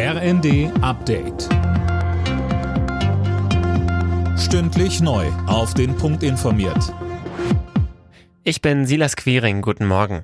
RND Update. Stündlich neu. Auf den Punkt informiert. Ich bin Silas Quiring. Guten Morgen.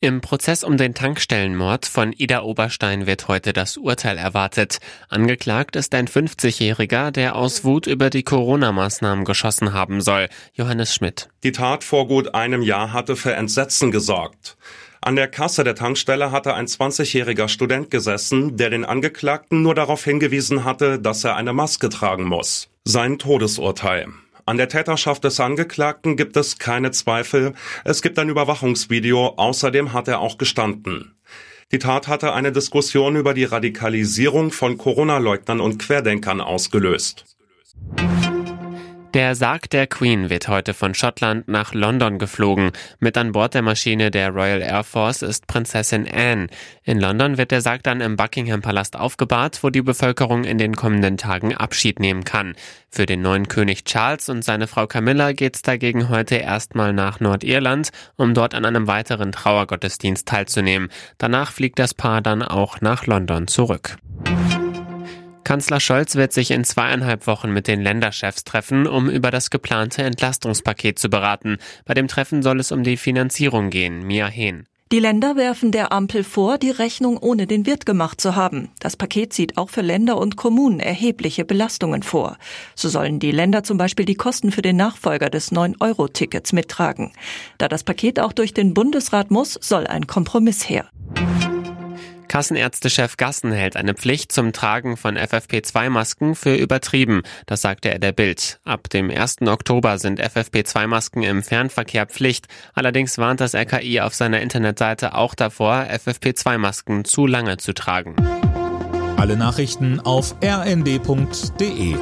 Im Prozess um den Tankstellenmord von Ida Oberstein wird heute das Urteil erwartet. Angeklagt ist ein 50-Jähriger, der aus Wut über die Corona-Maßnahmen geschossen haben soll. Johannes Schmidt. Die Tat vor gut einem Jahr hatte für Entsetzen gesorgt. An der Kasse der Tankstelle hatte ein 20-jähriger Student gesessen, der den Angeklagten nur darauf hingewiesen hatte, dass er eine Maske tragen muss. Sein Todesurteil. An der Täterschaft des Angeklagten gibt es keine Zweifel. Es gibt ein Überwachungsvideo. Außerdem hat er auch gestanden. Die Tat hatte eine Diskussion über die Radikalisierung von Corona-Leugnern und Querdenkern ausgelöst. Der Sarg der Queen wird heute von Schottland nach London geflogen. Mit an Bord der Maschine der Royal Air Force ist Prinzessin Anne. In London wird der Sarg dann im Buckingham Palast aufgebahrt, wo die Bevölkerung in den kommenden Tagen Abschied nehmen kann. Für den neuen König Charles und seine Frau Camilla geht's dagegen heute erstmal nach Nordirland, um dort an einem weiteren Trauergottesdienst teilzunehmen. Danach fliegt das Paar dann auch nach London zurück. Kanzler Scholz wird sich in zweieinhalb Wochen mit den Länderchefs treffen, um über das geplante Entlastungspaket zu beraten. Bei dem Treffen soll es um die Finanzierung gehen. Mia Hehn. Die Länder werfen der Ampel vor, die Rechnung ohne den Wirt gemacht zu haben. Das Paket sieht auch für Länder und Kommunen erhebliche Belastungen vor. So sollen die Länder zum Beispiel die Kosten für den Nachfolger des 9-Euro-Tickets mittragen. Da das Paket auch durch den Bundesrat muss, soll ein Kompromiss her. Kassenärztechef Gassen hält eine Pflicht zum Tragen von FFP2-Masken für übertrieben. Das sagte er der Bild. Ab dem 1. Oktober sind FFP2-Masken im Fernverkehr Pflicht. Allerdings warnt das RKI auf seiner Internetseite auch davor, FFP2-Masken zu lange zu tragen. Alle Nachrichten auf rnd.de